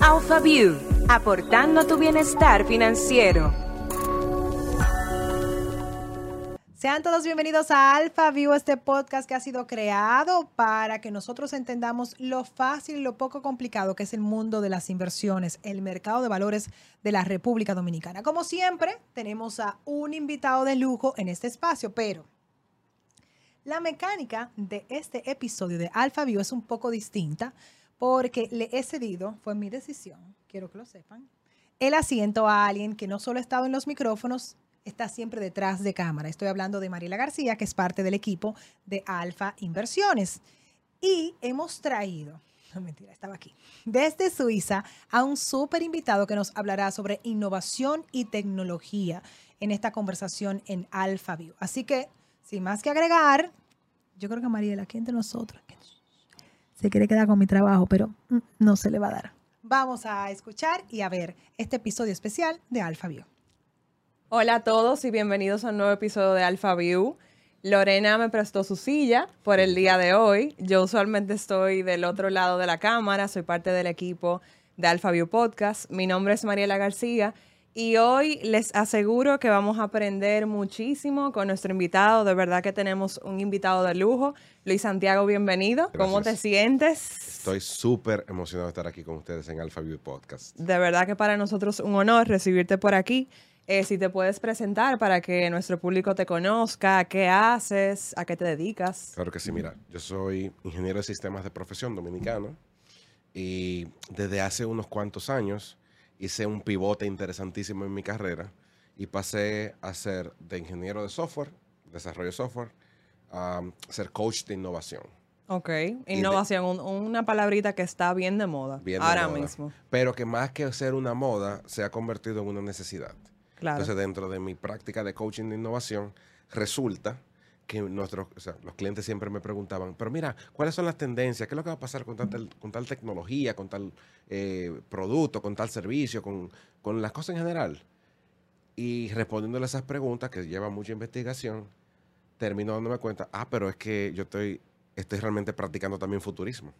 AlphaView, aportando a tu bienestar financiero. Sean todos bienvenidos a Alpha View, este podcast que ha sido creado para que nosotros entendamos lo fácil y lo poco complicado que es el mundo de las inversiones, el mercado de valores de la República Dominicana. Como siempre, tenemos a un invitado de lujo en este espacio, pero la mecánica de este episodio de Alpha View es un poco distinta porque le he cedido, fue mi decisión, quiero que lo sepan, el asiento a alguien que no solo ha estado en los micrófonos, está siempre detrás de cámara. Estoy hablando de Mariela García, que es parte del equipo de Alfa Inversiones. Y hemos traído, no mentira, estaba aquí, desde Suiza a un súper invitado que nos hablará sobre innovación y tecnología en esta conversación en Alfa View. Así que, sin más que agregar, yo creo que Mariela, aquí entre nosotros, se quiere quedar con mi trabajo, pero mm, no se le va a dar. Vamos a escuchar y a ver este episodio especial de Alfa View. Hola a todos y bienvenidos a un nuevo episodio de Alpha View. Lorena me prestó su silla por el día de hoy. Yo usualmente estoy del otro lado de la cámara, soy parte del equipo de Alpha View Podcast. Mi nombre es Mariela García y hoy les aseguro que vamos a aprender muchísimo con nuestro invitado. De verdad que tenemos un invitado de lujo. Luis Santiago, bienvenido. ¿Cómo te sientes? Estoy súper emocionado de estar aquí con ustedes en Alpha View Podcast. De verdad que para nosotros un honor recibirte por aquí. Eh, si te puedes presentar para que nuestro público te conozca, qué haces, a qué te dedicas. Claro que sí, mira, yo soy ingeniero de sistemas de profesión dominicano y desde hace unos cuantos años hice un pivote interesantísimo en mi carrera y pasé a ser de ingeniero de software, desarrollo de software, a ser coach de innovación. Ok, innovación, una palabrita que está bien de moda ahora mismo. Pero que más que ser una moda, se ha convertido en una necesidad. Entonces, dentro de mi práctica de coaching de innovación, resulta que nuestros, los clientes siempre me preguntaban, pero mira, ¿cuáles son las tendencias? ¿Qué es lo que va a pasar con, tal, con tal tecnología, con tal eh, producto, con tal servicio, con, con las cosas en general? Y respondiéndole a esas preguntas, que lleva mucha investigación, termino dándome cuenta, ah, pero es que yo estoy, estoy realmente practicando también futurismo.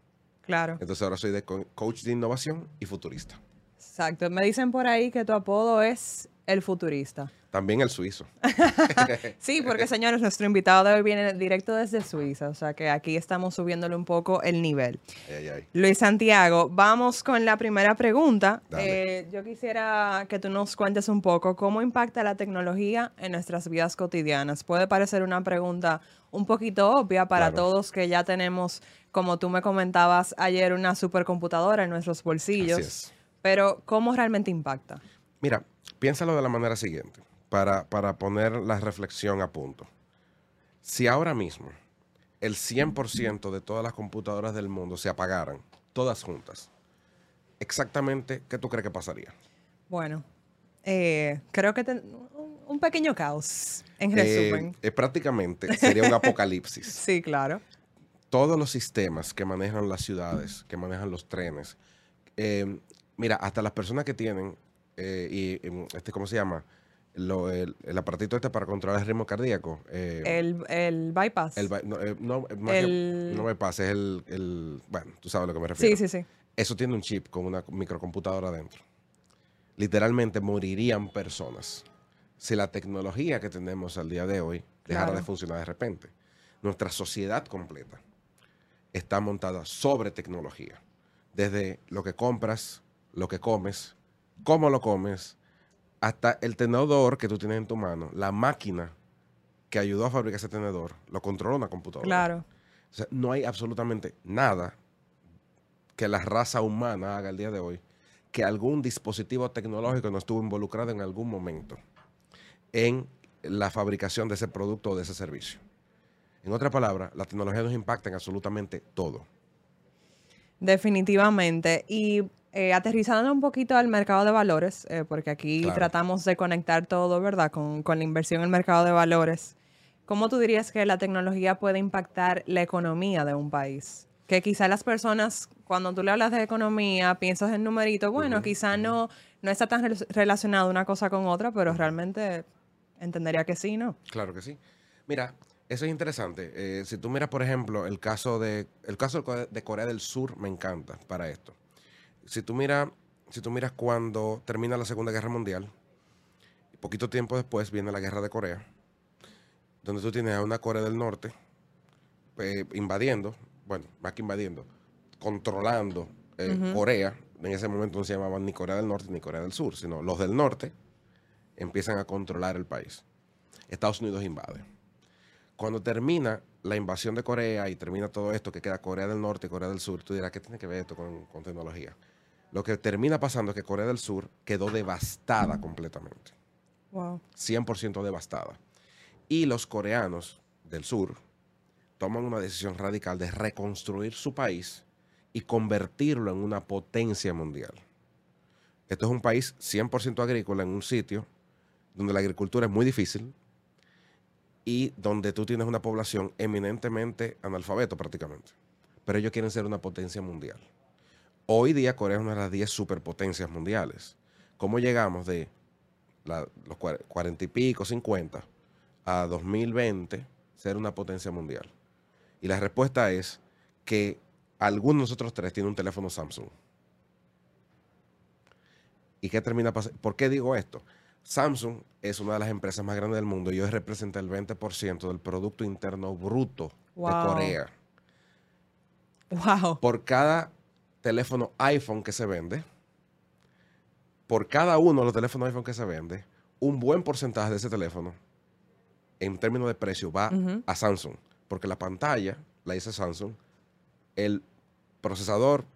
Claro. Entonces ahora soy de coach de innovación y futurista. Exacto. Me dicen por ahí que tu apodo es el futurista. También el suizo. sí, porque señores, nuestro invitado de hoy viene directo desde Suiza, o sea que aquí estamos subiéndole un poco el nivel. Luis Santiago, vamos con la primera pregunta. Eh, yo quisiera que tú nos cuentes un poco cómo impacta la tecnología en nuestras vidas cotidianas. Puede parecer una pregunta un poquito obvia para todos que ya tenemos, como tú me comentabas ayer, una supercomputadora en nuestros bolsillos. Pero ¿cómo realmente impacta? Mira, piénsalo de la manera siguiente, para, para poner la reflexión a punto. Si ahora mismo el 100% de todas las computadoras del mundo se apagaran, todas juntas, exactamente, ¿qué tú crees que pasaría? Bueno, eh, creo que un pequeño caos, en eh, resumen. Eh, prácticamente sería un apocalipsis. sí, claro. Todos los sistemas que manejan las ciudades, que manejan los trenes, mira, hasta las personas que tienen, eh, y, este, ¿cómo se llama? El, aparatito este para controlar el ritmo cardíaco. Eh, el, bypass. El, no, eh, no, no, bypass, es el, Bueno, tú sabes a lo que me refiero. Sí, sí, sí. Eso tiene un chip con una microcomputadora adentro. Literalmente morirían personas si la tecnología que tenemos al día de hoy dejara de funcionar de repente. Nuestra sociedad completa está montada sobre tecnología desde lo que compras, lo que comes, cómo lo comes, hasta el tenedor que tú tienes en tu mano, la máquina que ayudó a fabricar ese tenedor, lo controla una computadora. Claro. O sea, no hay absolutamente nada que la raza humana haga el día de hoy que algún dispositivo tecnológico no estuvo involucrado en algún momento en la fabricación de ese producto o de ese servicio. En otras palabras, la tecnología nos impacta en absolutamente todo. Definitivamente. Y eh, aterrizando un poquito al mercado de valores, eh, porque aquí tratamos de conectar todo, ¿verdad?, con, con, la inversión en el mercado de valores. ¿Cómo tú dirías que la tecnología puede impactar la economía de un país? Que quizá las personas, cuando tú le hablas de economía, piensas en numerito, bueno, quizá no, no está tan relacionado una cosa con otra, pero realmente entendería que sí, ¿no? Claro que sí. Mira, eso es interesante. Eh, si tú miras, por ejemplo, el caso de el caso de Corea del Sur, me encanta para esto. Si tú miras si tú miras cuando termina la Segunda Guerra Mundial, poquito tiempo después viene la Guerra de Corea, donde tú tienes a una Corea del Norte eh, invadiendo, bueno, más que invadiendo, controlando eh, Corea. En ese momento no se llamaban ni Corea del Norte ni Corea del Sur, sino los del norte empiezan a controlar el país. Estados Unidos invade. Cuando termina la invasión de Corea y termina todo esto, que queda Corea del Norte y Corea del Sur, tú dirás, ¿qué tiene que ver esto con, con tecnología? Lo que termina pasando es que Corea del Sur quedó devastada completamente. Wow. 100% devastada. Y los coreanos del sur toman una decisión radical de reconstruir su país y convertirlo en una potencia mundial. Esto es un país 100% agrícola en un sitio donde la agricultura es muy difícil y donde tú tienes una población eminentemente analfabeto prácticamente. Pero ellos quieren ser una potencia mundial. Hoy día Corea es una de las 10 superpotencias mundiales. ¿Cómo llegamos de los 40 y pico, 50 a 2020 ser una potencia mundial? Y la respuesta es que alguno de nosotros tres tiene un teléfono Samsung. ¿Y qué termina pasando? ¿Por qué digo esto? Samsung es una de las empresas más grandes del mundo y hoy representa el 20% del Producto Interno Bruto de Corea. Wow. Por cada teléfono iPhone que se vende, por cada uno de los teléfonos iPhone que se vende, un buen porcentaje de ese teléfono, en términos de precio, va a Samsung. Porque la pantalla la hizo Samsung, el procesador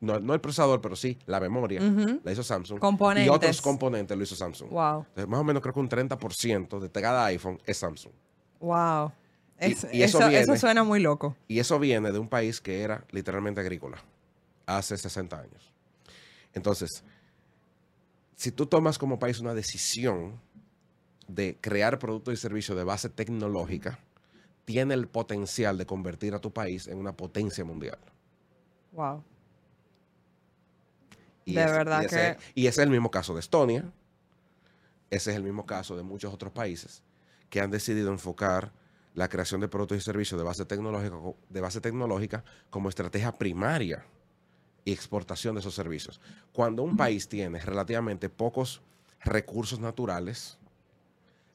no, el procesador, pero sí la memoria, la hizo Samsung. Componentes. Y otros componentes lo hizo Samsung. Wow. más o menos creo que un 30% de cada iPhone es Samsung. Wow. y, eso, suena muy loco. Y eso viene de un país que era literalmente agrícola hace 60 años. Entonces, si tú tomas como país una decisión de crear productos y servicios de base tecnológica, tiene el potencial de convertir a tu país en una potencia mundial. Wow. Y de verdad que... y ese es el mismo caso de Estonia. Ese es el mismo caso de muchos otros países que han decidido enfocar la creación de productos y servicios de base tecnológica, de base tecnológica como estrategia primaria y exportación de esos servicios. Cuando un país tiene relativamente pocos recursos naturales,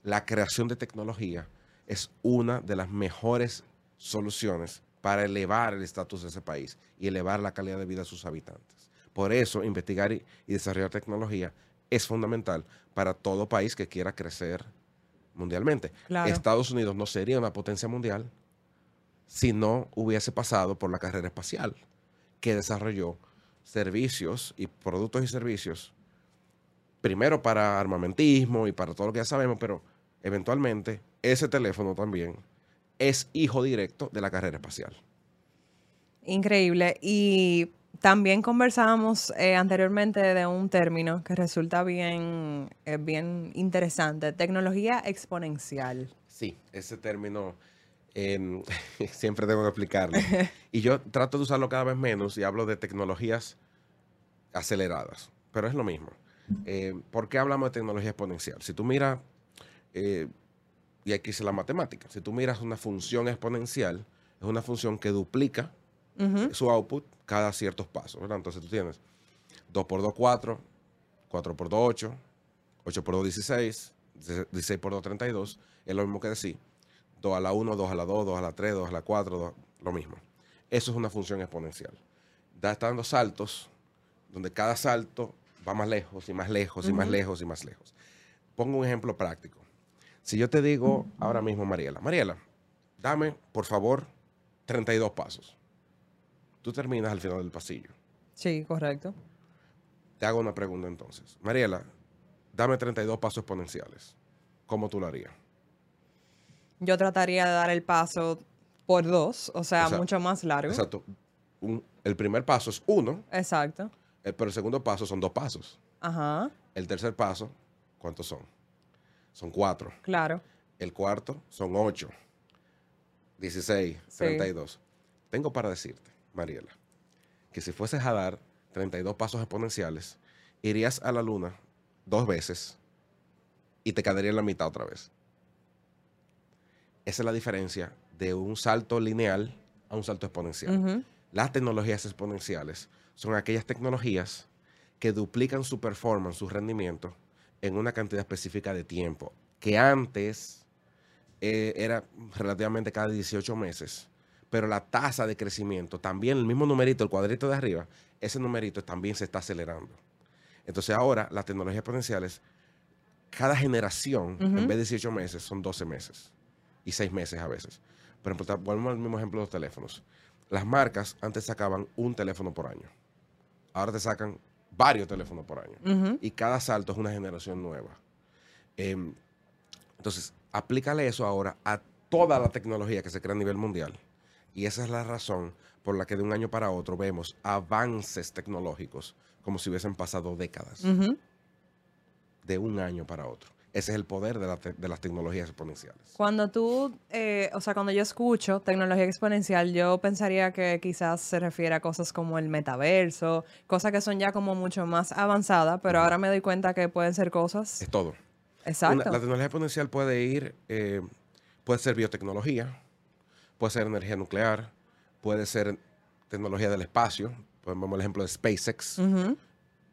la creación de tecnología es una de las mejores soluciones para elevar el estatus de ese país y elevar la calidad de vida de sus habitantes. Por eso, investigar y, desarrollar tecnología es fundamental para todo país que quiera crecer mundialmente. Estados Unidos no sería una potencia mundial si no hubiese pasado por la carrera espacial, que desarrolló servicios y productos y servicios, primero para armamentismo y para todo lo que ya sabemos, pero eventualmente ese teléfono también es hijo directo de la carrera espacial. Increíble. Y también conversábamos eh, anteriormente de un término que resulta bien, eh, bien interesante, tecnología exponencial. Sí, ese término em, siempre tengo que explicarlo. y yo trato de usarlo cada vez menos y hablo de tecnologías aceleradas, pero es lo mismo. Eh, ¿Por qué hablamos de tecnología exponencial? Si tú miras, y aquí es la matemática, si tú miras una función exponencial, es una función que duplica su output cada ciertos pasos, ¿verdad? Entonces tú tienes 2 por 2, 4, 4 por 2, 8, 8 por 2, 16, 16 por 2, 32, es lo mismo que decir 2 a la 1, 2 a la 2, 2 a la 3, 2 a la 4, lo mismo. Eso es una función exponencial. Da, está dando saltos donde cada salto va más lejos y más lejos y más lejos y más lejos. Pongo un ejemplo práctico. Si yo te digo ahora mismo, Mariela, Mariela, dame, por favor, 32 pasos tú terminas al final del pasillo. Sí, correcto. Te hago una pregunta entonces. Mariela, dame 32 pasos exponenciales. ¿Cómo tú lo harías? Yo trataría de dar el paso por dos, o sea, mucho más largo. Exacto. el primer paso es uno. Exacto. pero el segundo paso son dos pasos. Ajá. El tercer paso, ¿cuántos son? Son cuatro. Claro. El cuarto son ocho. 16, 32. Tengo para decirte Mariela, que si fueses a dar 32 pasos exponenciales, irías a la luna dos veces y te quedaría en la mitad otra vez. Esa es la diferencia de un salto lineal a un salto exponencial. Las tecnologías exponenciales son aquellas tecnologías que duplican su performance, su rendimiento, en una cantidad específica de tiempo, que antes eh, era relativamente cada 18 meses, pero la tasa de crecimiento, también el mismo numerito, el cuadrito de arriba, ese numerito también se está acelerando. Entonces ahora las tecnologías exponenciales, cada generación, en vez de 18 meses, son 12 meses y 6 meses a veces. Por ejemplo, volvemos al mismo ejemplo de los teléfonos. Las marcas antes sacaban un teléfono por año. Ahora te sacan varios teléfonos por año. Y cada salto es una generación nueva. Em, entonces, aplícale eso ahora a toda la tecnología que se crea a nivel mundial. Y esa es la razón por la que de un año para otro vemos avances tecnológicos como si hubiesen pasado décadas. De un año para otro. Ese es el poder de, las tecnologías exponenciales. Cuando tú, eh, o sea, cuando yo escucho tecnología exponencial, yo pensaría que quizás se refiere a cosas como el metaverso, cosas que son ya como mucho más avanzadas, pero ahora me doy cuenta que pueden ser cosas... Es todo. Exacto. la tecnología exponencial puede ir, eh, puede ser biotecnología, puede ser energía nuclear, puede ser tecnología del espacio, ponemos el ejemplo de SpaceX.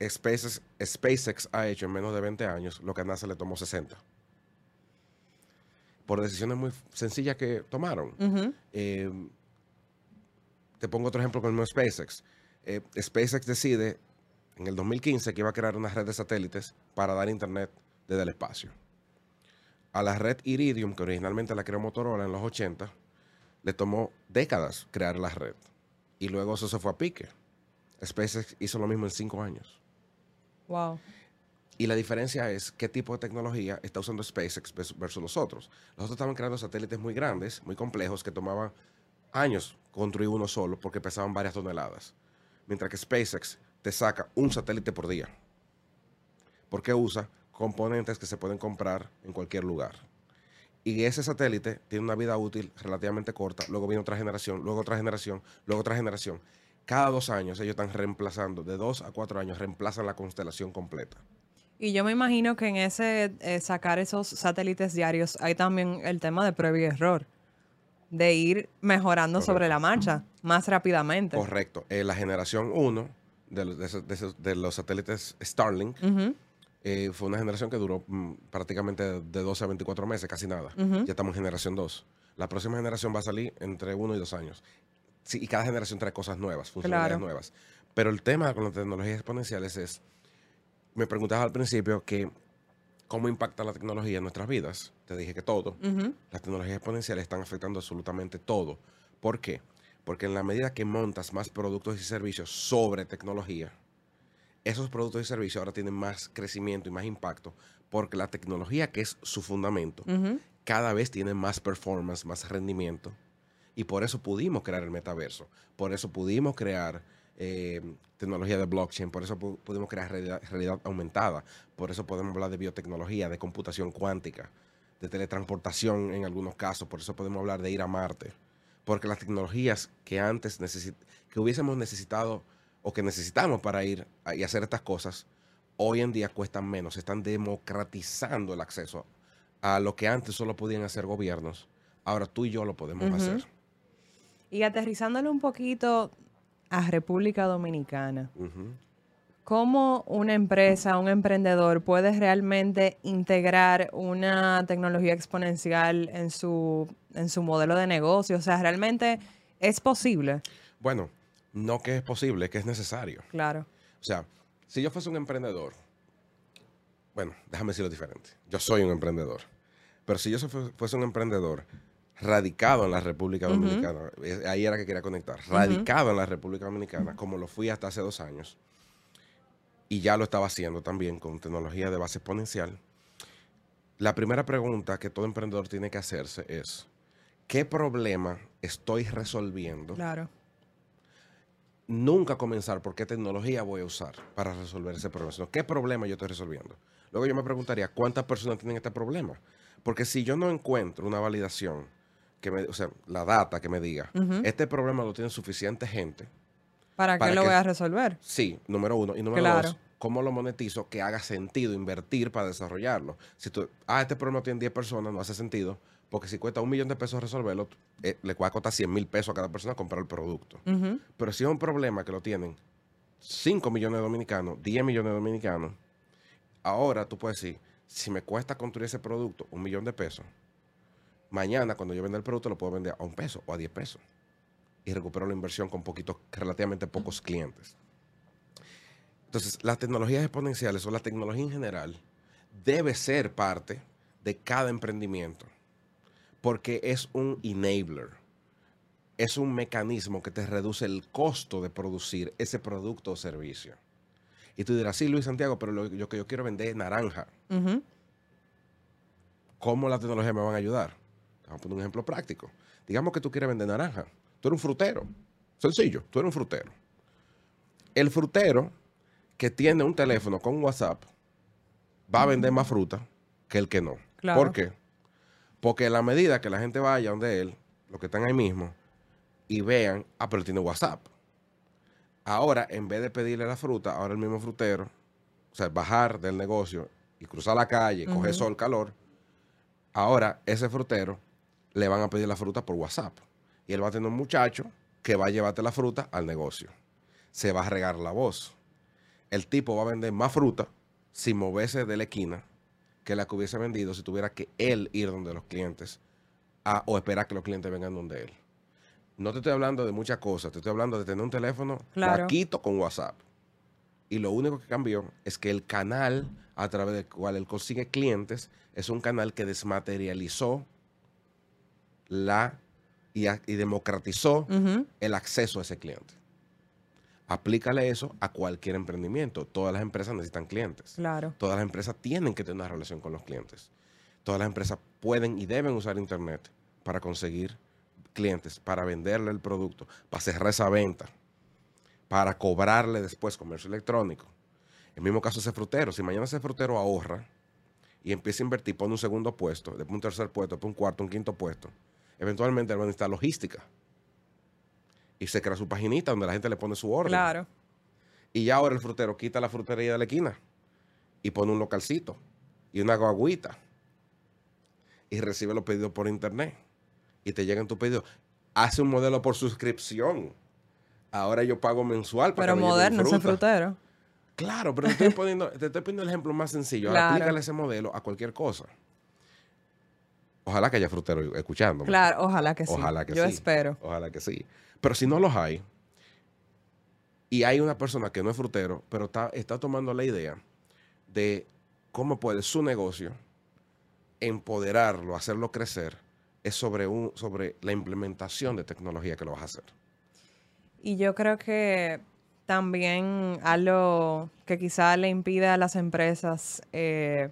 SpaceX, SpaceX ha hecho en menos de 20 años lo que a NASA le tomó 60. Por decisiones muy sencillas que tomaron. Eh, te pongo otro ejemplo con el mismo SpaceX. Eh, SpaceX decide en el 2015 que iba a crear una red de satélites para dar internet desde el espacio. A la red Iridium, que originalmente la creó Motorola en los 80, le tomó décadas crear la red. Y luego eso se fue a pique. SpaceX hizo lo mismo en cinco años. Wow. Y la diferencia es qué tipo de tecnología está usando SpaceX versus los otros. Los otros estaban creando satélites muy grandes, muy complejos, que tomaban años construir uno solo porque pesaban varias toneladas. Mientras que SpaceX te saca un satélite por día. Porque usa componentes que se pueden comprar en cualquier lugar. Y ese satélite tiene una vida útil relativamente corta, luego viene otra generación, luego otra generación, luego otra generación cada dos años ellos están reemplazando, de dos a cuatro años, reemplazan la constelación completa. Y yo me imagino que en ese eh, sacar esos satélites diarios hay también el tema de prueba y error, de ir mejorando sobre la marcha más rápidamente. Correcto. Eh, la generación 1 de, los satélites Starlink eh, fue una generación que duró mm, prácticamente de 12 a 24 meses, casi nada. Ya estamos en generación 2. La próxima generación va a salir entre uno y dos años sí, y cada generación trae cosas nuevas, funcionalidades nuevas. Pero el tema con las tecnologías exponenciales es, me preguntabas al principio que cómo impacta la tecnología en nuestras vidas. Te dije que todo. Las tecnologías exponenciales están afectando absolutamente todo. ¿Por qué? Porque en la medida que montas más productos y servicios sobre tecnología, esos productos y servicios ahora tienen más crecimiento y más impacto porque la tecnología, que es su fundamento, cada vez tiene más performance, más rendimiento y por eso pudimos crear el metaverso, por eso pudimos crear eh, tecnología de blockchain, por eso pudimos crear realidad, aumentada, por eso podemos hablar de biotecnología, de computación cuántica, de teletransportación en algunos casos, por eso podemos hablar de ir a Marte, porque las tecnologías que antes que hubiésemos necesitado o que necesitamos para ir y hacer estas cosas, hoy en día cuestan menos, están democratizando el acceso a lo que antes solo podían hacer gobiernos, ahora tú y yo lo podemos hacer. Y aterrizándole un poquito a República Dominicana, ¿cómo una empresa, un emprendedor puede realmente integrar una tecnología exponencial en su, en su modelo de negocio? O sea, ¿realmente es posible? Bueno, no que es posible, que es necesario. Claro. O sea, si yo fuese un emprendedor, bueno, déjame decirlo diferente. Yo soy un emprendedor. Pero si yo fuese un emprendedor radicado en la República Dominicana, ahí era que quería conectar, radicado en la República Dominicana, como lo fui hasta hace dos años, y ya lo estaba haciendo también con tecnología de base exponencial, la primera pregunta que todo emprendedor tiene que hacerse es, ¿qué problema estoy resolviendo? Claro. Nunca comenzar por qué tecnología voy a usar para resolver ese problema, sino qué problema yo estoy resolviendo. Luego yo me preguntaría, ¿cuántas personas tienen este problema? Porque si yo no encuentro una validación que me, o sea, la data que me diga, este problema lo tiene suficiente gente. ¿Para, que lo voy a resolver? Sí, número uno. Y número dos, ¿cómo lo monetizo que haga sentido invertir para desarrollarlo? Si tú, ah, este problema tiene 10 personas, no hace sentido, porque si cuesta un millón de pesos resolverlo, eh, le cuesta 100 mil pesos a cada persona comprar el producto. Pero si es un problema que lo tienen 5 millones de dominicanos, 10 millones de dominicanos, ahora tú puedes decir, si me cuesta construir ese producto un millón de pesos, mañana cuando yo venda el producto lo puedo vender a un peso o a 10 pesos y recupero la inversión con poquitos, relativamente pocos clientes. Entonces, las tecnologías exponenciales o la tecnología en general debe ser parte de cada emprendimiento porque es un enabler. Es un mecanismo que te reduce el costo de producir ese producto o servicio. Y tú dirás, sí, Luis Santiago, pero lo, que yo quiero vender naranja. ¿Cómo la tecnología me va a ayudar? Vamos a poner un ejemplo práctico. Digamos que tú quieres vender naranja. Tú eres un frutero. Sencillo, tú eres un frutero. El frutero que tiene un teléfono con WhatsApp va a vender más fruta que el que no. ¿Por qué? Porque a la medida que la gente vaya donde él, los que están ahí mismo, y vean, ah, pero tiene WhatsApp. Ahora, en vez de pedirle la fruta, ahora el mismo frutero, o sea, bajar del negocio y cruzar la calle, coger sol, calor, ahora ese frutero le van a pedir la fruta por WhatsApp. Y él va a tener un muchacho que va a llevarte la fruta al negocio. Se va a regar la voz. El tipo va a vender más fruta sin moverse de la esquina que la que hubiese vendido si tuviera que él ir donde los clientes o esperar que los clientes vengan donde él. No te estoy hablando de muchas cosas, te estoy hablando de tener un teléfono claro. con WhatsApp. Y lo único que cambió es que el canal a través del cual él consigue clientes es un canal que desmaterializó la y, democratizó el acceso a ese cliente. Aplícale eso a cualquier emprendimiento. Todas las empresas necesitan clientes. Claro. Todas las empresas tienen que tener una relación con los clientes. Todas las empresas pueden y deben usar Internet para conseguir clientes, para venderle el producto, para cerrar esa venta, para cobrarle después comercio electrónico. El mismo caso ese frutero. Si mañana ese frutero ahorra y empieza a invertir, pone un segundo puesto, después un tercer puesto, después un cuarto, un quinto puesto, eventualmente él va a necesitar logística. Y se crea su paginita donde la gente le pone su orden. Claro. Y ya ahora el frutero quita la frutería de la esquina y pone un localcito y una guaguita y recibe los pedidos por internet y te llegan tus pedidos. Hace un modelo por suscripción. Ahora yo pago mensual para Pero moderno ese frutero. Claro, pero te estoy, poniendo, te estoy poniendo el ejemplo más sencillo. Ahora aplícale ese modelo a cualquier cosa. Ojalá que haya frutero escuchando. Claro, ojalá que sí. Ojalá que Yo espero. Ojalá que sí. Pero si no los hay, y hay una persona que no es frutero, pero está, está tomando la idea de cómo puede su negocio empoderarlo, hacerlo crecer, es sobre, un, sobre la implementación de tecnología que lo vas a hacer. Y yo creo que también algo que quizá le impida a las empresas eh,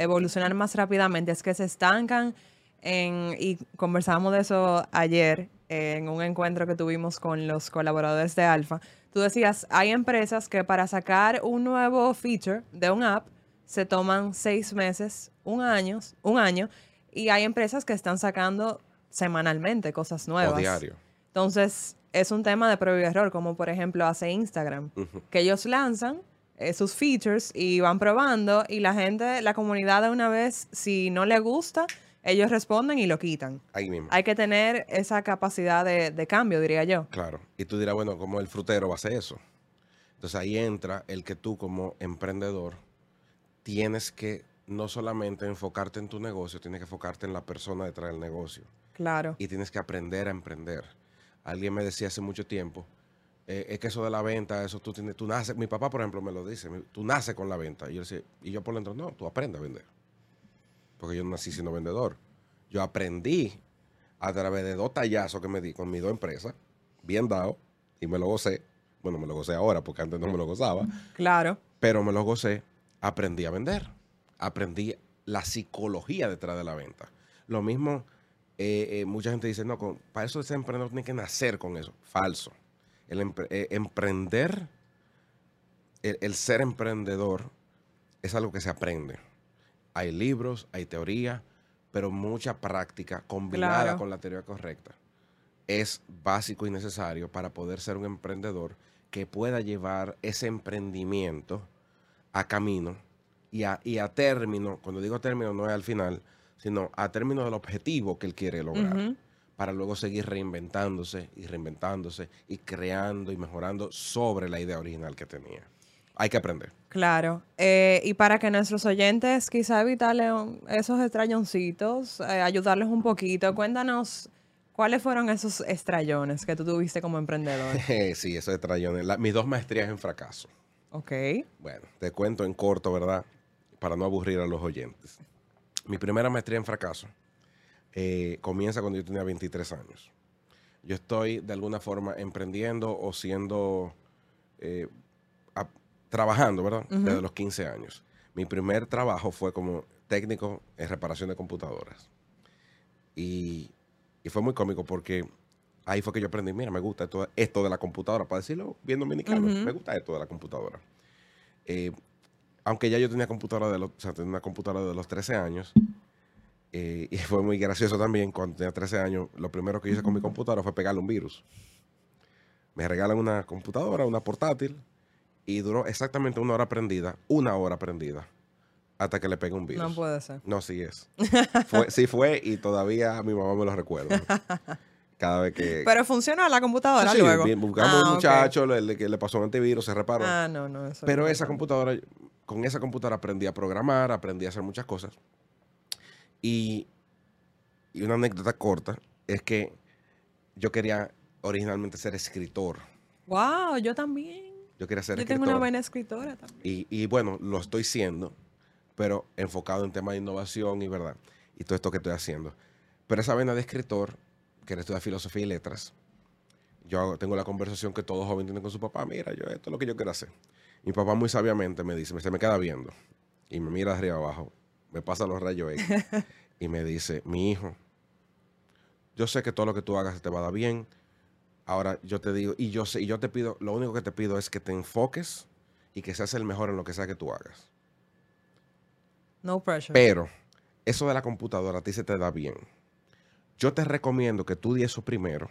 evolucionar más rápidamente, es que se estancan en, y conversábamos de eso ayer en un encuentro que tuvimos con los colaboradores de Alfa. Tú decías, hay empresas que para sacar un nuevo feature de un app se toman seis meses, un año, un año, y hay empresas que están sacando semanalmente cosas nuevas. O diario. Entonces, es un tema de prueba y error, como por ejemplo hace Instagram, que ellos lanzan eh, sus features y van probando y la gente, la comunidad de una vez, si no le gusta, ellos responden y lo quitan. Ahí mismo. Hay que tener esa capacidad de, cambio, diría yo. Claro. Y tú dirás, bueno, ¿cómo el frutero va a hacer eso? Entonces ahí entra el que tú como emprendedor tienes que no solamente enfocarte en tu negocio, tienes que enfocarte en la persona detrás del negocio. Claro. Y tienes que aprender a emprender. Alguien me decía hace mucho tiempo, eh, es que eso de la venta, eso tú tienes, tú naces, mi papá por ejemplo me lo dice, tú naces con la venta. Y yo, decía, y yo por dentro, no, tú aprendes a vender. Porque yo no nací siendo vendedor. Yo aprendí a través de dos tallazos que me di con mis dos empresas, bien dado, y me lo gocé. Bueno, me lo gocé ahora porque antes no me lo gozaba. Claro. Pero me lo gocé, aprendí a vender. Aprendí la psicología detrás de la venta. Lo mismo, eh, eh, mucha gente dice, no, para eso ese emprendedor tiene que nacer con eso. Falso. El eh, emprender, el, ser emprendedor es algo que se aprende. Hay libros, hay teoría, pero mucha práctica combinada con la teoría correcta es básico y necesario para poder ser un emprendedor que pueda llevar ese emprendimiento a camino y a, y a término, cuando digo término no es al final, sino a término del objetivo que él quiere lograr para luego seguir reinventándose y reinventándose y creando y mejorando sobre la idea original que tenía. Hay que aprender. Claro. Eh, y para que nuestros oyentes quizá evitarle esos extrañoncitos, eh, ayudarles un poquito, cuéntanos cuáles fueron esos estrellones que tú tuviste como emprendedor. sí, esos estrellones. mis dos maestrías en fracaso. Ok. Bueno, te cuento en corto, ¿verdad? Para no aburrir a los oyentes. Mi primera maestría en fracaso eh, comienza cuando yo tenía 23 años. Yo estoy de alguna forma emprendiendo o siendo, eh, trabajando, ¿verdad? Desde los 15 años. Mi primer trabajo fue como técnico en reparación de computadoras. Y, fue muy cómico porque ahí fue que yo aprendí, mira, me gusta esto, de la computadora, para decirlo bien dominicano, me gusta esto de la computadora. Eh, aunque ya yo tenía computadora de los, o sea, tenía una computadora de los 13 años, eh, y fue muy gracioso también, cuando tenía 13 años, lo primero que hice con mi computadora fue pegarle un virus. Me regalan una computadora, una portátil, y duró exactamente una hora prendida, una hora prendida, hasta que le pegué un virus. No puede ser. No, sí es. Fue, sí fue y todavía mi mamá me lo recuerda. Cada vez que... Pero funciona la computadora sí, luego. buscamos un ah, muchacho, le, le, pasó un antivirus, se reparó. Ah, no, no. Eso Pero esa computadora, con esa computadora aprendí a programar, aprendí a hacer muchas cosas. Y, una anécdota corta es que yo quería originalmente ser escritor. Wow, yo también. Yo quería ser escritor. Yo tengo una buena escritora también. Y, y, bueno, lo estoy siendo, pero enfocado en temas de innovación y verdad. Y todo esto que estoy haciendo. Pero esa vena de escritor, que estudiar filosofía y letras, yo tengo la conversación que todo joven tiene con su papá. Mira, yo esto es lo que yo quiero hacer. Mi papá muy sabiamente me dice, se me queda viendo y me mira de arriba abajo me pasa los rayos X y me dice, mi hijo, yo sé que todo lo que tú hagas te va a dar bien. Ahora yo te digo, y yo sé, y yo te pido, lo único que te pido es que te enfoques y que seas el mejor en lo que sea que tú hagas. No pressure. Pero eso de la computadora a ti se te da bien. Yo te recomiendo que tú eso primero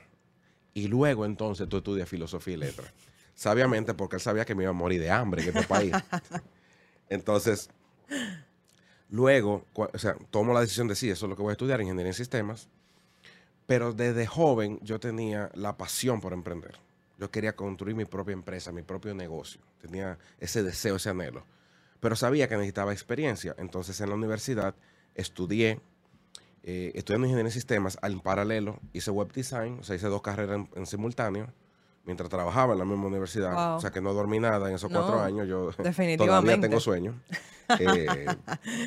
y luego entonces tú estudias filosofía y letras. Sabiamente porque él sabía que me iba a morir de hambre en este país. Entonces, Luego, o sea, tomo la decisión de sí, eso es lo que voy a estudiar, ingeniería en sistemas. Pero desde joven yo tenía la pasión por emprender. Yo quería construir mi propia empresa, mi propio negocio. Tenía ese deseo, ese anhelo. Pero sabía que necesitaba experiencia. Entonces en la universidad estudié, eh, estudiando ingeniería en sistemas, al paralelo hice web design, o sea, hice dos carreras en simultáneo mientras trabajaba en la misma universidad. O sea que no dormí nada en esos cuatro años. Yo todavía tengo sueño. Eh,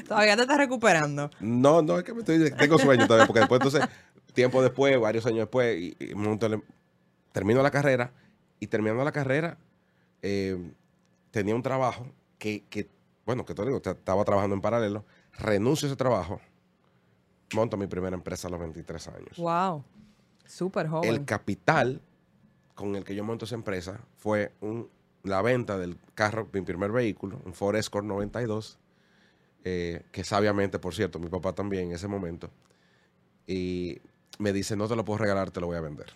todavía te estás recuperando. No, no, es que me estoy, tengo sueño todavía, porque después entonces, tiempo después, varios años después, y, termino la carrera, y terminando la carrera, eh, tenía un trabajo que, que, bueno, que te digo, estaba trabajando en paralelo, renuncio a ese trabajo, monto mi primera empresa a los 23 años. Wow, súper joven. El capital con el que yo monto esa empresa fue la venta del carro, mi primer vehículo, un Ford Escort 92, eh, que sabiamente, por cierto, mi papá también en ese momento, y me dice, no te lo puedo regalar, te lo voy a vender.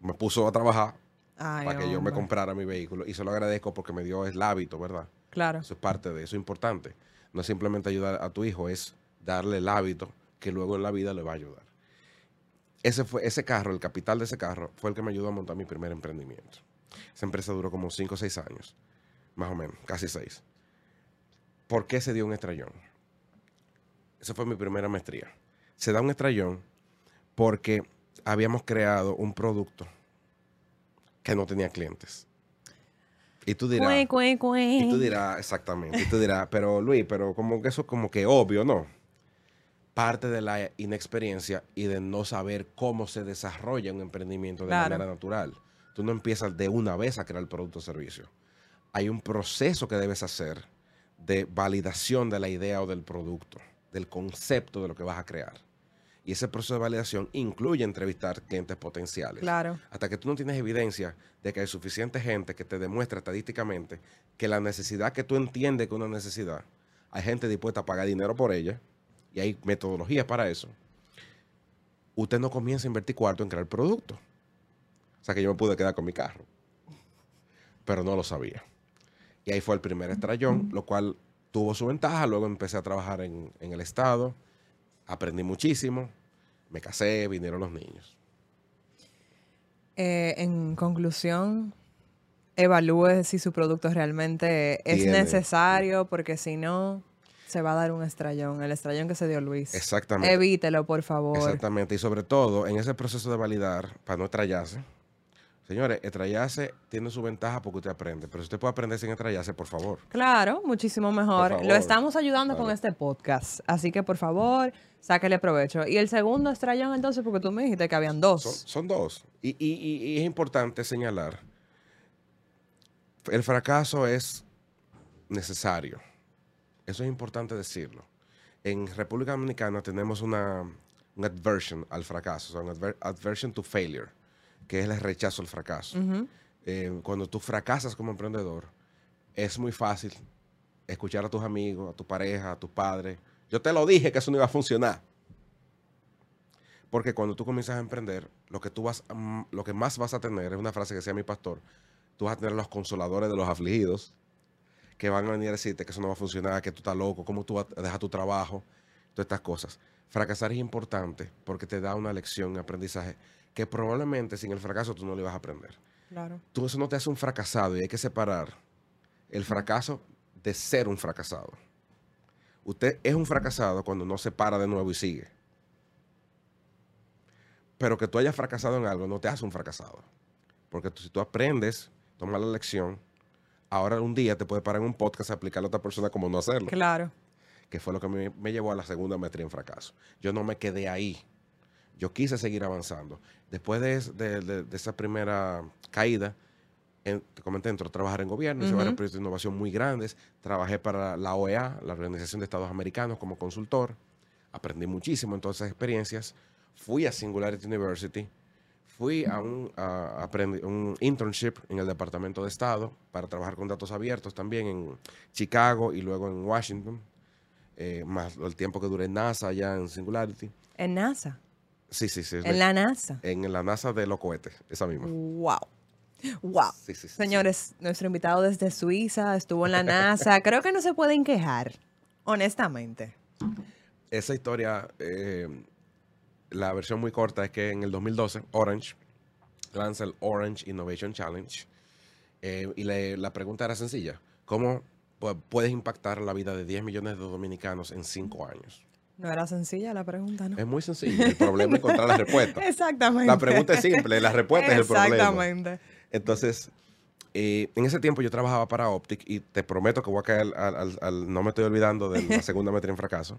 Me puso a trabajar para que yo me comprara mi vehículo y se lo agradezco porque me dio el hábito, ¿verdad? Claro. Eso es parte de eso, es importante. No es simplemente ayudar a tu hijo, es darle el hábito que luego en la vida le va a ayudar ese, fue, ese carro, el capital de ese carro, fue el que me ayudó a montar mi primer emprendimiento. Esa empresa duró como 5 o 6 años, más o menos, casi 6. ¿Por qué se dio un estrellón? Esa fue mi primera maestría. Se da un estrellón porque habíamos creado un producto que no tenía clientes. Y tú dirás, y tú dirás, exactamente, y tú dirás, pero Luis, pero como que eso es como que obvio, ¿no? Parte de la inexperiencia y de no saber cómo se desarrolla un emprendimiento de manera natural. Tú no empiezas de una vez a crear el producto o servicio. Hay un proceso que debes hacer de validación de la idea o del producto, del concepto de lo que vas a crear. Y ese proceso de validación incluye entrevistar clientes potenciales. Claro. Hasta que tú no tienes evidencia de que hay suficiente gente que te demuestre estadísticamente que la necesidad que tú entiendes que es una necesidad, hay gente dispuesta a pagar dinero por ella y hay metodologías para eso, usted no comienza a invertir cuarto en crear producto. O sea que yo me pude quedar con mi carro. Pero no lo sabía. Y ahí fue el primer estrellón, lo cual tuvo su ventaja. Luego empecé a trabajar en, el Estado, aprendí muchísimo, Me casé, vinieron los niños. Eh, en conclusión, evalúe si su producto realmente es necesario, porque si no, se va a dar un estrellón, el estrellón que se dio Luis. Exactamente. Evítelo, por favor. Exactamente, y sobre todo en ese proceso de validar, para no estrellarse. Señores, estrellarse tiene su ventaja porque usted aprende, pero si usted puede aprender sin estrellarse, por favor. Claro, muchísimo mejor. Lo estamos ayudando con este podcast, así que por favor, sáquele provecho. Y el segundo estrellón entonces, porque tú me dijiste que habían dos. Son, dos. y es importante señalar el fracaso es necesario. Eso es importante decirlo. En República Dominicana tenemos una, una adversion al fracaso, o sea, aversion to failure, que es el rechazo al fracaso. Eh, cuando tú fracasas como emprendedor, es muy fácil escuchar a tus amigos, a tu pareja, a tus padres. Yo te lo dije que eso no iba a funcionar. Porque cuando tú comienzas a emprender, lo que, tú vas, mm, lo que más vas a tener es una frase que decía mi pastor, tú vas a tener los consoladores de los afligidos que van a venir a decirte que eso no va a funcionar, que tú estás loco, cómo tú vas a dejar tu trabajo, todas estas cosas. Fracasar es importante porque te da una lección, un aprendizaje que probablemente sin el fracaso tú no le vas a aprender. Claro. Tú eso no te hace un fracasado y hay que separar el fracaso de ser un fracasado. Usted es un fracasado cuando no se para de nuevo y sigue. Pero que tú hayas fracasado en algo no te hace un fracasado. Porque si tú aprendes toma la lección. Ahora un día te puede parar en un podcast a aplicarle a otra persona como no hacerlo. Claro. Que fue lo que me, llevó a la segunda maestría en fracaso. Yo no me quedé ahí. Yo quise seguir avanzando. Después de, esa primera caída, te comenté, entró a trabajar en gobierno, hice varios proyectos de innovación muy grandes. Trabajé para la OEA, la Organización de Estados Americanos, como consultor. Aprendí muchísimo en todas esas experiencias. Fui a Singularity University fui a un, a, un internship en el Departamento de Estado para trabajar con datos abiertos también en Chicago y luego en Washington, eh, más el tiempo que duré en NASA allá en Singularity. ¿En NASA? Sí, sí, sí. ¿En la NASA? En la NASA de los cohetes, esa misma. ¡Wow! Wow. Señores, nuestro invitado desde Suiza estuvo en la NASA. Creo que no se pueden quejar, honestamente. Esa historia eh, la versión muy corta es que en el 2012 Orange lanza el Orange Innovation Challenge eh, y la pregunta era sencilla. ¿Cómo puedes impactar la vida de 10 millones de dominicanos en 5 años? No era sencilla la pregunta, ¿no? Es muy sencilla. El problema es encontrar la respuesta. Exactamente. La pregunta es simple, la respuesta es el problema. Exactamente. Entonces, eh, en ese tiempo yo trabajaba para Optic y te prometo que voy a caer al, no me estoy olvidando de la segunda metría en fracaso.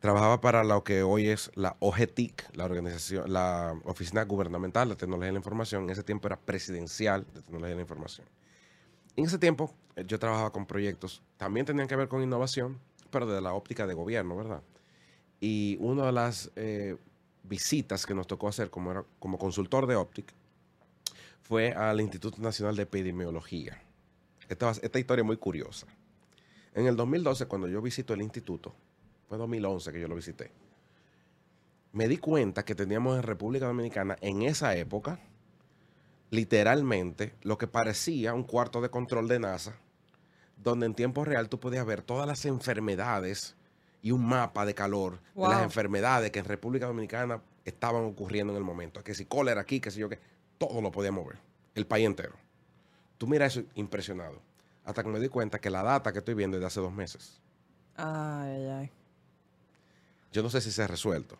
Trabajaba para lo que hoy es la OGTIC, la organización, la Oficina Gubernamental de Tecnología de la Información. En ese tiempo era presidencial de Tecnología de la Información. En ese tiempo eh, yo trabajaba con proyectos, también tenían que ver con innovación, pero de la óptica de gobierno, ¿verdad? Y una de las eh, visitas que nos tocó hacer como, era, como consultor de Optic fue al Instituto Nacional de Epidemiología. Esta, esta historia es muy curiosa. En el 2012, cuando yo visito el instituto, fue 2011 que yo lo visité. Me di cuenta que teníamos en República Dominicana en esa época, literalmente, lo que parecía un cuarto de control de NASA, donde en tiempo real tú podías ver todas las enfermedades y un mapa de calor de las enfermedades que en República Dominicana estaban ocurriendo en el momento. Que si cólera aquí, que si yo qué, todo lo podíamos ver, el país entero. Tú mira eso impresionado. Hasta que me di cuenta que la data que estoy viendo es de hace dos meses. Ay, ay, ay. Yo no sé si se ha resuelto.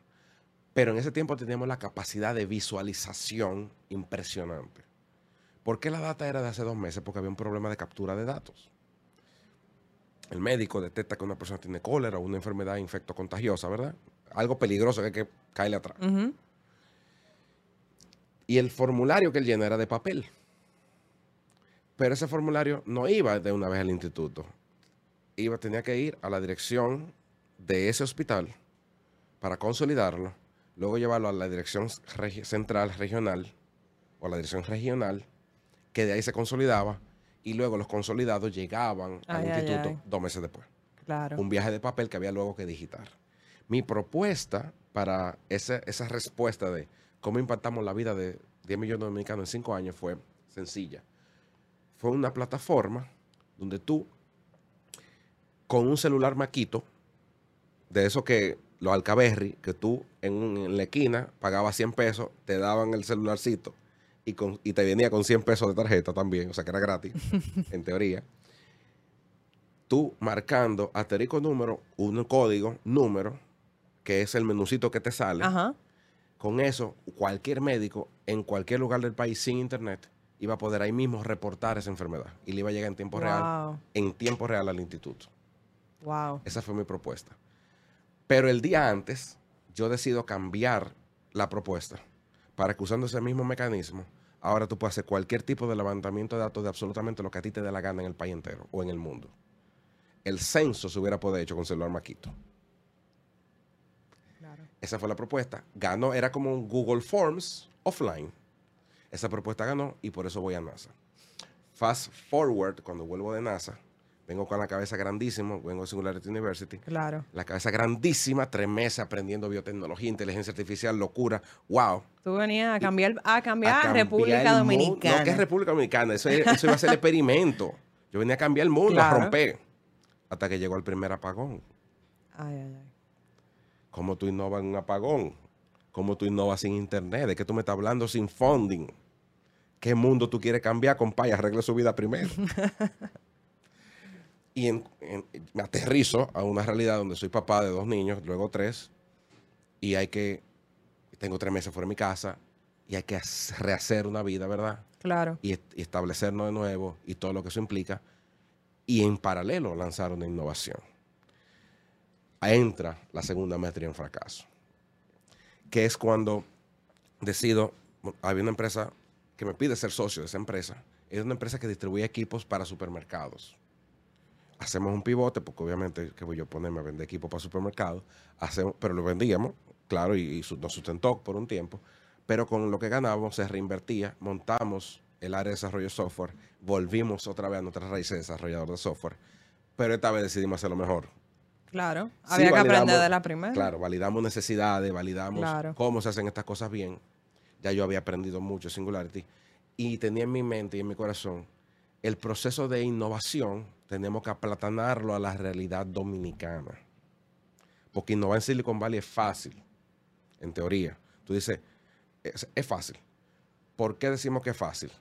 Pero en ese tiempo teníamos la capacidad de visualización impresionante. ¿Por qué la data era de hace dos meses? Porque había un problema de captura de datos. El médico detecta que una persona tiene cólera o una enfermedad infectocontagiosa, ¿verdad? Algo peligroso que hay que caerle atrás. Y el formulario que él llena era de papel. Pero ese formulario no iba de una vez al instituto. Iba, tenía que ir a la dirección de ese hospital para consolidarlo, luego llevarlo a la dirección central regional o a la dirección regional, que de ahí se consolidaba, y luego los consolidados llegaban al instituto dos meses después. Claro. Un viaje de papel que había luego que digitar. Mi propuesta para esa, esa respuesta de cómo impactamos la vida de 10 millones de dominicanos en 5 años fue sencilla. Fue una plataforma donde tú, con un celular maquito, de eso que los Alcaberri, que tú en, la esquina pagabas 100 pesos, te daban el celularcito y, con, y te venía con 100 pesos de tarjeta también, o sea que era gratis, en teoría. Tú marcando asterisco número, un código, número, que es el menucito que te sale. Con eso, cualquier médico en cualquier lugar del país sin internet iba a poder ahí mismo reportar esa enfermedad y le iba a llegar en tiempo real, en tiempo real al instituto. Wow. Esa fue mi propuesta. Pero el día antes, yo decido cambiar la propuesta para que usando ese mismo mecanismo, ahora tú puedes hacer cualquier tipo de levantamiento de datos de absolutamente lo que a ti te dé la gana en el país entero o en el mundo. El censo se hubiera podido hecho con celular maquito. Esa fue la propuesta. Ganó, era como un Google Forms offline. Esa propuesta ganó y por eso voy a NASA. Fast forward, cuando vuelvo de NASA, vengo con la cabeza grandísima, vengo de Singularity University. Claro. La cabeza grandísima, tres meses aprendiendo biotecnología, inteligencia artificial, locura. ¡Wow! Tú venías a cambiar a, cambiar República Dominicana. No, que es República Dominicana, eso, eso iba a ser el experimento. Yo venía a cambiar el mundo, a romper. Hasta que llegó el primer apagón. Ay, ay, ay. ¿Cómo tú innovas en un apagón? ¿Cómo tú innovas sin internet? ¿De qué tú me estás hablando sin funding? ¿Qué mundo tú quieres cambiar, compadre? Arregle su vida primero. y me aterrizo a una realidad donde soy papá de dos niños, luego tres, y hay que, tengo tres meses fuera de mi casa, y hay que rehacer una vida, ¿verdad? Claro. Y, y establecernos de nuevo y todo lo que eso implica. Y en paralelo lanzar una innovación entra la segunda maestría en fracaso, que es cuando decido, había una empresa que me pide ser socio de esa empresa, es una empresa que distribuye equipos para supermercados. Hacemos un pivote, porque obviamente que voy yo a ponerme a vender equipos para supermercados, hacemos, pero lo vendíamos, claro, y, nos sustentó por un tiempo, pero con lo que ganábamos se reinvertía, montamos el área de desarrollo de software, volvimos otra vez a nuestras raíces de desarrollador de software, pero esta vez decidimos hacerlo mejor. Claro, había que aprender de la primera. Claro, validamos necesidades, validamos cómo se hacen estas cosas bien. Ya yo había aprendido mucho Singularity y tenía en mi mente y en mi corazón el proceso de innovación tenemos que aplatanarlo a la realidad dominicana. Porque innovar en Silicon Valley es fácil, en teoría. Tú dices, es fácil. ¿Por qué decimos que es fácil?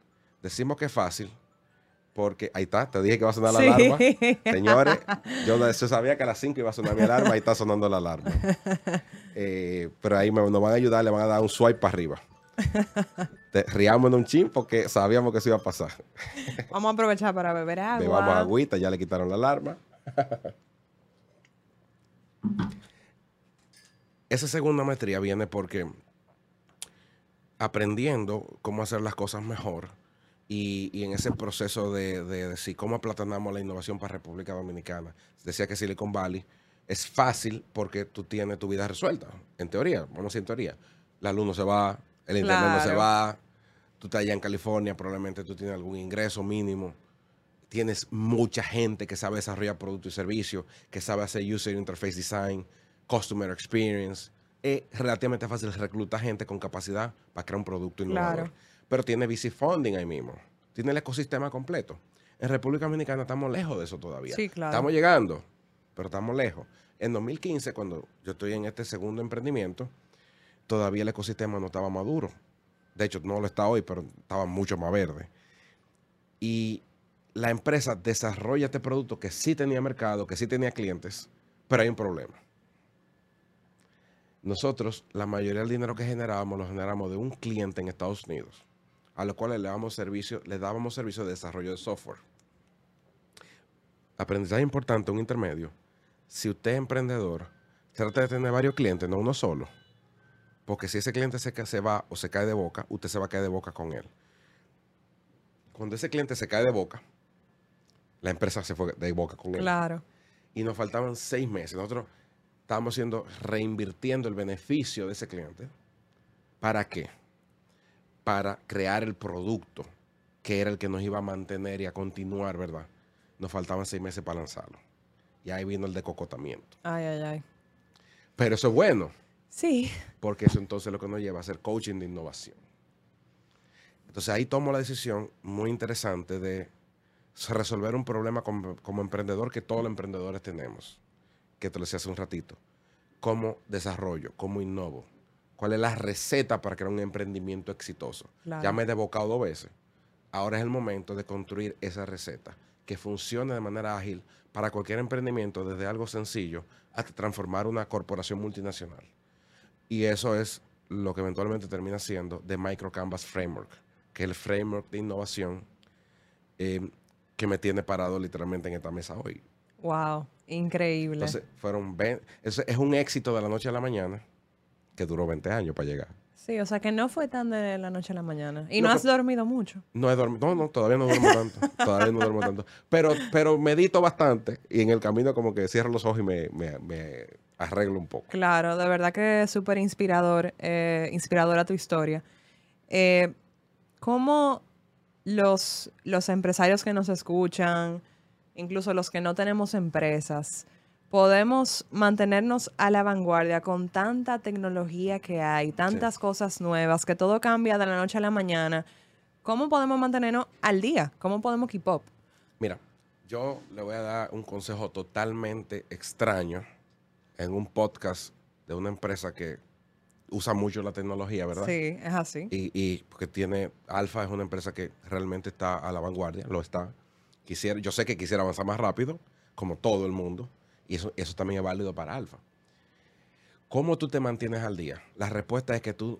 Decimos que es fácil porque ahí está, te dije que va a sonar la alarma. Señores, yo sabía que a las 5 iba a sonar mi alarma, ahí está sonando la alarma. Eh, pero ahí nos van a ayudar, le van a dar un swipe para arriba. Riamos en un chin porque sabíamos que eso iba a pasar. Vamos a aprovechar para beber agua. Bebamos agüita, ya le quitaron la alarma. Esa segunda maestría viene porque aprendiendo cómo hacer las cosas mejor, y, en ese proceso de, decir cómo aplatanamos la innovación para República Dominicana. Decía que Silicon Valley es fácil porque tú tienes tu vida resuelta, en teoría, vamos a decir en teoría. La luz no se va, el internet no se va, tú estás allá en California, probablemente tú tienes algún ingreso mínimo, tienes mucha gente que sabe desarrollar productos y servicios, que sabe hacer user interface design, customer experience. Es relativamente fácil reclutar gente con capacidad para crear un producto innovador pero tiene VC funding ahí mismo. Tiene el ecosistema completo. En República Dominicana estamos lejos de eso todavía. Sí, claro. Estamos llegando, pero estamos lejos. En 2015, cuando yo estoy en este segundo emprendimiento, todavía el ecosistema no estaba maduro. De hecho, no lo está hoy, pero estaba mucho más verde. Y la empresa desarrolla este producto que sí tenía mercado, que sí tenía clientes, pero hay un problema. Nosotros, la mayoría del dinero que generábamos, lo generamos de un cliente en Estados Unidos a los cuales le dábamos servicio, le dábamos servicio de desarrollo de software. Aprendizaje importante, un intermedio. Si usted es emprendedor, trata de tener varios clientes, no uno solo. Porque si ese cliente se, se va o se cae de boca, usted se va a caer de boca con él. Cuando ese cliente se cae de boca, la empresa se fue de boca con él. Claro. Y nos faltaban seis meses. Nosotros estábamos haciendo, reinvirtiendo el beneficio de ese cliente. ¿Para qué? para crear el producto que era el que nos iba a mantener y a continuar, ¿verdad? Nos faltaban seis meses para lanzarlo. Y ahí vino el decocotamiento. Ay, ay, ay. Pero eso es bueno. Sí. Porque eso entonces lo que nos lleva a hacer coaching de innovación. Entonces ahí tomo la decisión muy interesante de resolver un problema como, emprendedor que todos los emprendedores tenemos, que te lo decía hace un ratito. cómo desarrollo, cómo innovo, cuál es la receta para crear un emprendimiento exitoso. Ya me he devocado dos veces. Ahora es el momento de construir esa receta que funcione de manera ágil para cualquier emprendimiento, desde algo sencillo hasta transformar una corporación multinacional. Y eso es lo que eventualmente termina siendo The Micro Canvas Framework, que es el framework de innovación eh, que me tiene parado literalmente en esta mesa hoy. Wow, increíble. Entonces, fueron es, es un éxito de la noche a la mañana que duró 20 años para llegar. Sí, o sea que no fue tan de la noche a la mañana. Y no, has dormido mucho. No he dormido, no, no, todavía no duermo tanto. todavía no duermo tanto. Pero, pero medito bastante y en el camino como que cierro los ojos y me, arreglo un poco. Claro, de verdad que es súper inspirador, eh, inspiradora tu historia. Eh, ¿Cómo los, los empresarios que nos escuchan, incluso los que no tenemos empresas, podemos mantenernos a la vanguardia con tanta tecnología que hay, tantas cosas nuevas, que todo cambia de la noche a la mañana. ¿Cómo podemos mantenernos al día? ¿Cómo podemos keep up? Mira, yo le voy a dar un consejo totalmente extraño en un podcast de una empresa que usa mucho la tecnología, ¿verdad? Sí, es así. Y, y porque tiene, Alfa es una empresa que realmente está a la vanguardia, lo está. Quisiera, yo sé que quisiera avanzar más rápido, como todo el mundo, y eso, eso también es válido para Alfa. ¿Cómo tú te mantienes al día? La respuesta es que tú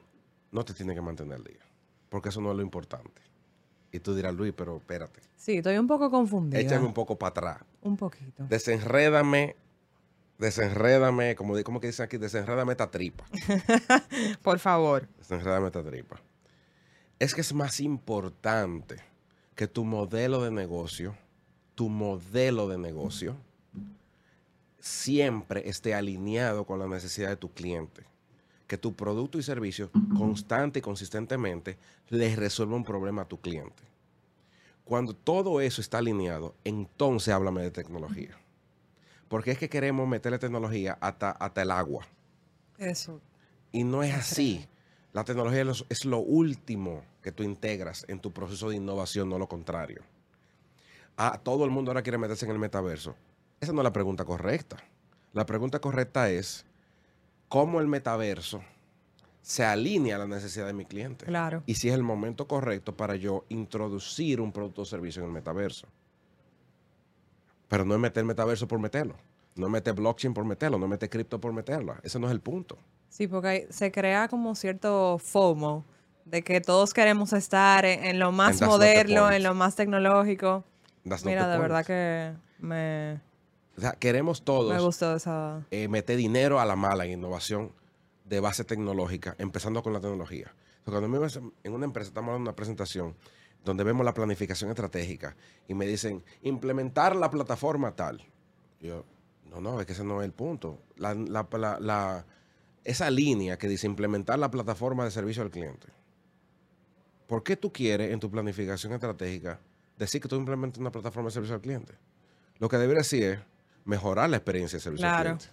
no te tienes que mantener al día, porque eso no es lo importante. Y tú dirás, Luis, pero espérate. Sí, estoy un poco confundida. Échame un poco para atrás. Un poquito. Desenrédame, desenrédame, como, como que dicen aquí, desenrédame esta tripa. Por favor. Desenrédame esta tripa. Es que es más importante que tu modelo de negocio, tu modelo de negocio, siempre esté alineado con la necesidad de tu cliente. Que tu producto y servicio constante y consistentemente les resuelva un problema a tu cliente. Cuando todo eso está alineado, entonces háblame de tecnología. Porque es que queremos meterle tecnología hasta, hasta el agua. Eso. Y no es así. La tecnología es lo último que tú integras en tu proceso de innovación, no lo contrario. Ah, todo el mundo ahora quiere meterse en el metaverso. Esa no es la pregunta correcta. La pregunta correcta es, ¿cómo el metaverso se alinea a la necesidad de mi cliente? Claro. Y si es el momento correcto para yo introducir un producto o servicio en el metaverso. Pero no es meter metaverso por meterlo. No es meter blockchain por meterlo. No es meter cripto por meterlo. Ese no es el punto. Sí, porque se crea como cierto FOMO de que todos queremos estar en, lo más moderno, en lo más tecnológico. Mira, de verdad que me, o sea, queremos todos Me gustó esa... Eh, meter dinero a la mala en innovación de base tecnológica, empezando con la tecnología. cuando me en una empresa, estamos dando una presentación donde vemos la planificación estratégica y me dicen, implementar la plataforma tal. Yo, no, no, es que ese no es el punto. esa línea que dice implementar la plataforma de servicio al cliente. ¿Por qué tú quieres en tu planificación estratégica decir que tú implementas una plataforma de servicio al cliente? Lo que debería decir es, mejorar la experiencia de servicio al cliente.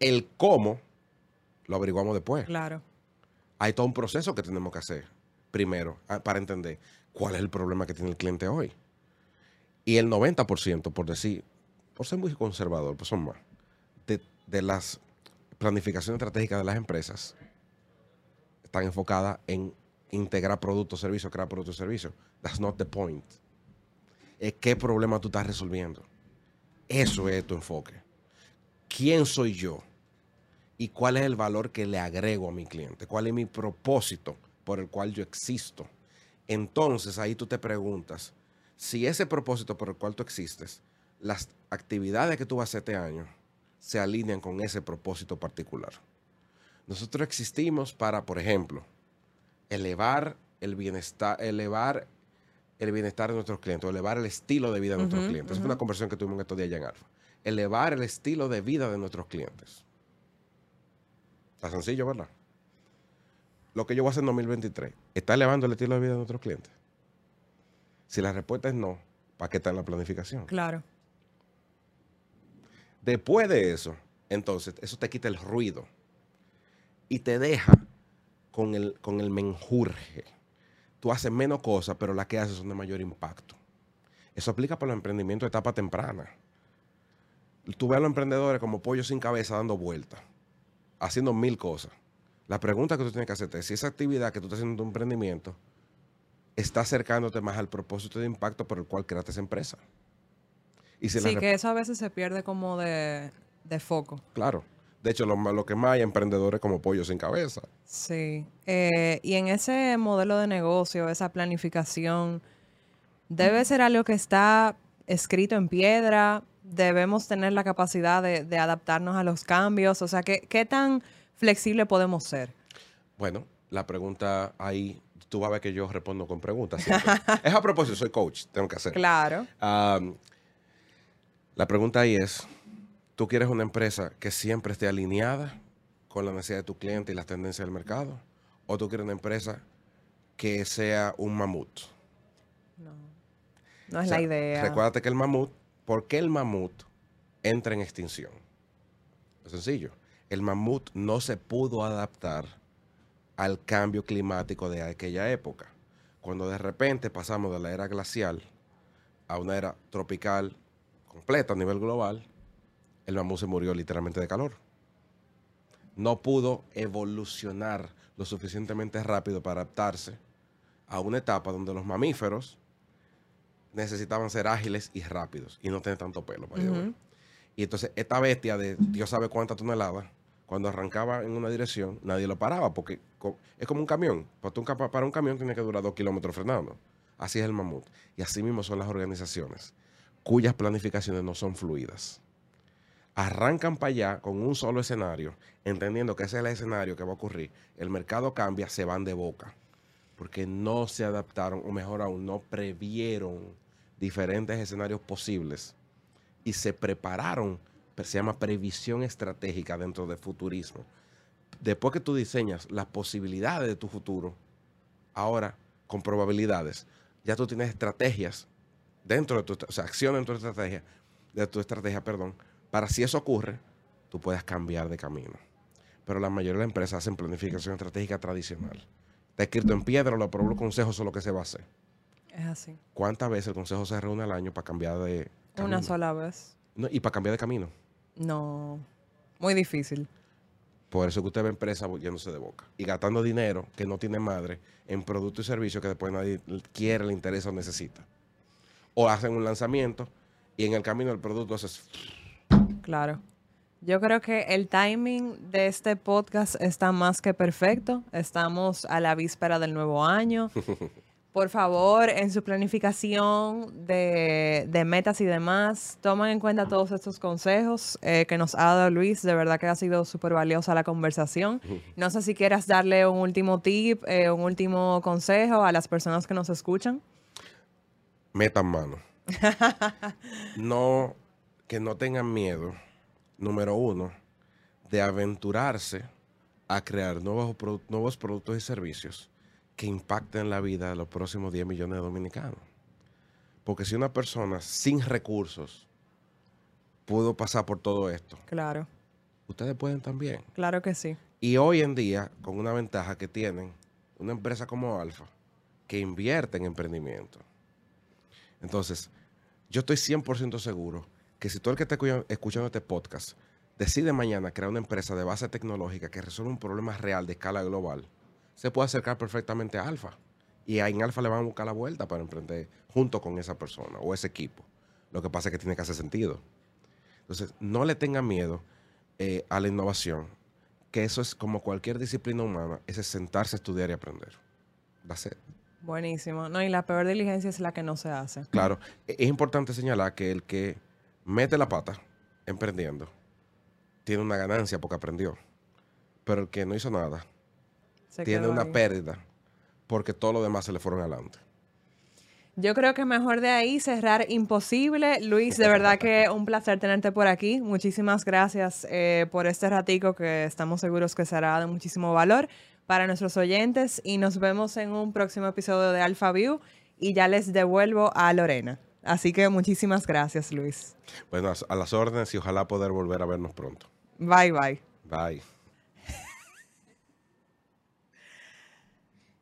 El cómo lo averiguamos después. Claro. Hay todo un proceso que tenemos que hacer primero ah, para entender cuál es el problema que tiene el cliente hoy. Y el 90%, por decir, por ser muy conservador, pues son más, de, de las planificaciones estratégicas de las empresas están enfocadas en integrar productos, servicios, crear productos y servicios. That's not the point. Es qué problema tú estás resolviendo. Eso es tu enfoque. ¿Quién soy yo? ¿Y cuál es el valor que le agrego a mi cliente? ¿Cuál es mi propósito por el cual yo existo? Entonces ahí tú te preguntas, si ese propósito por el cual tú existes, las actividades que tú vas a hacer este año se alinean con ese propósito particular. Nosotros existimos para, por ejemplo, elevar el bienestar, elevar el bienestar de nuestros clientes, elevar el estilo de vida de nuestros clientes. Es una conversación que tuvimos estos días allá en Alfa. Elevar el estilo de vida de nuestros clientes. Está sencillo, ¿verdad? Lo que yo voy a hacer en 2023, ¿está elevando el estilo de vida de nuestros clientes? Si la respuesta es no, ¿para qué está en la planificación? Claro. Después de eso, entonces, eso te quita el ruido y te deja con el, con el menjurje tú haces menos cosas, pero las que haces son de mayor impacto. Eso aplica para los emprendimientos de etapa temprana. Tú ves a los emprendedores como pollos sin cabeza dando vueltas. haciendo mil cosas. La pregunta que tú tienes que hacerte es si esa actividad que tú estás haciendo en tu emprendimiento está acercándote más al propósito de impacto por el cual creaste esa empresa. Y sí, que eso a veces se pierde como de, foco. Claro. De hecho, lo, lo, que más hay emprendedores como pollos sin cabeza. Sí. Eh, y en ese modelo de negocio, esa planificación, debe ser algo que está escrito en piedra. Debemos tener la capacidad de, adaptarnos a los cambios. O sea, ¿qué, ¿qué, tan flexible podemos ser? Bueno, la pregunta ahí, tú vas a ver que yo respondo con preguntas. es a propósito, soy coach, tengo que hacer. Claro. la pregunta ahí es, ¿tú quieres una empresa que siempre esté alineada con la necesidad de tu cliente y las tendencias del mercado? ¿O tú quieres una empresa que sea un mamut? No. No es la idea. Recuérdate que el mamut, ¿por qué el mamut entra en extinción? Es sencillo. El mamut no se pudo adaptar al cambio climático de aquella época. Cuando de repente pasamos de la era glacial a una era tropical completa a nivel global, el mamut se murió literalmente de calor. No pudo evolucionar lo suficientemente rápido para adaptarse a una etapa donde los mamíferos necesitaban ser ágiles y rápidos y no tener tanto pelo. Y entonces esta bestia de Dios sabe cuántas toneladas, cuando arrancaba en una dirección, nadie lo paraba porque es como un camión. Para un camión tiene que durar dos kilómetros frenando. Así es el mamut. Y así mismo son las organizaciones, cuyas planificaciones no son fluidas. Arrancan para allá con un solo escenario, entendiendo que ese es el escenario que va a ocurrir. El mercado cambia, se van de boca. Porque no se adaptaron, o mejor aún, no previeron diferentes escenarios posibles y se prepararon, se llama previsión estratégica dentro del futurismo. Después que tú diseñas las posibilidades de tu futuro, ahora con probabilidades, ya tú tienes estrategias dentro de tu, o sea, acción dentro de tu estrategia, de tu estrategia, perdón, para si eso ocurre, tú puedas cambiar de camino. Pero la mayoría de las empresas hacen planificación estratégica tradicional. Está escrito en piedra, lo aprobó los consejos, eso es lo que se va a hacer. Es así. ¿Cuántas veces el consejo se reúne al año para cambiar de camino? Una sola vez. y para cambiar de camino. No, muy difícil. Por eso que usted ve empresas yéndose de boca y gastando dinero que no tiene madre en productos y servicios que después nadie quiere, le interesa o necesita. O hacen un lanzamiento y en el camino el producto hace... Claro. Yo creo que el timing de este podcast está más que perfecto. Estamos a la víspera del nuevo año. por favor, en su planificación de, metas y demás, tomen en cuenta todos estos consejos eh, que nos ha dado Luis. De verdad que ha sido súper valiosa la conversación. No sé si quieras darle un último tip, eh, un último consejo a las personas que nos escuchan. Metan mano. no, que no tengan miedo, número uno, de aventurarse a crear nuevos, nuevos productos y servicios que impacten la vida de los próximos 10 millones de dominicanos. Porque si una persona sin recursos pudo pasar por todo esto, claro. Ustedes pueden también. Claro que sí. Y hoy en día, con una ventaja que tienen una empresa como Alfa, que invierte en emprendimiento. Entonces, yo estoy 100% seguro que si todo el que está escuchando este podcast decide mañana crear una empresa de base tecnológica que resuelva un problema real de escala global, se puede acercar perfectamente a Alfa. Y ahí en Alfa le van a buscar la vuelta para emprender junto con esa persona o ese equipo. Lo que pasa es que tiene que hacer sentido. Entonces, no le tengan miedo eh, a la innovación, que eso es como cualquier disciplina humana, es sentarse estudiar y aprender. Ser. Buenísimo. No, y la peor diligencia es la que no se hace. Claro. E-, es importante señalar que el que mete la pata emprendiendo tiene una ganancia porque aprendió. Pero el que no hizo nada tiene una pérdida porque todo lo demás se le fueron adelante. Yo creo que mejor de ahí cerrar imposible. Luis, de verdad que un placer tenerte por aquí. Muchísimas gracias eh, por este ratico que estamos seguros que será de muchísimo valor para nuestros oyentes y nos vemos en un próximo episodio de Alpha View y ya les devuelvo a Lorena. Así que muchísimas gracias, Luis. Bueno, a las órdenes y ojalá poder volver a vernos pronto. Bye, bye. Bye.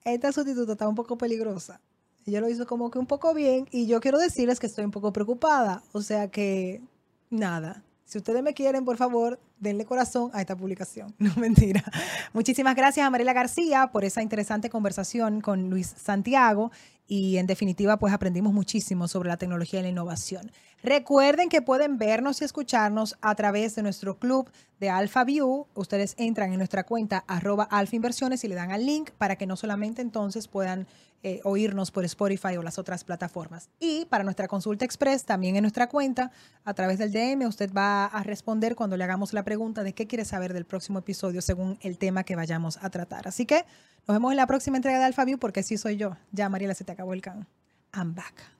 Esta sustituta está un poco peligrosa. Ella lo hizo como que un poco bien y yo quiero decirles que estoy un poco preocupada. O sea que, nada, si ustedes me quieren, por favor, denle corazón a esta publicación. No mentira. Muchísimas gracias a Mariela García por esa interesante conversación con Luis Santiago y en definitiva pues aprendimos muchísimo sobre la tecnología y la innovación. Recuerden que pueden vernos y escucharnos a través de nuestro club de Alpha View. Ustedes entran en nuestra cuenta arroba Alfa Inversiones y le dan al link para que no solamente entonces puedan eh, oírnos por Spotify o las otras plataformas. Y para nuestra consulta express, también en nuestra cuenta, a través del DM, usted va a responder cuando le hagamos la pregunta de qué quiere saber del próximo episodio según el tema que vayamos a tratar. Así que nos vemos en la próxima entrega de Alpha View porque sí soy yo. Ya, Mariela, se te acabó el can. I'm back.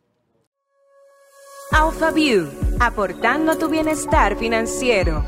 Alpha View, aportando tu bienestar financiero.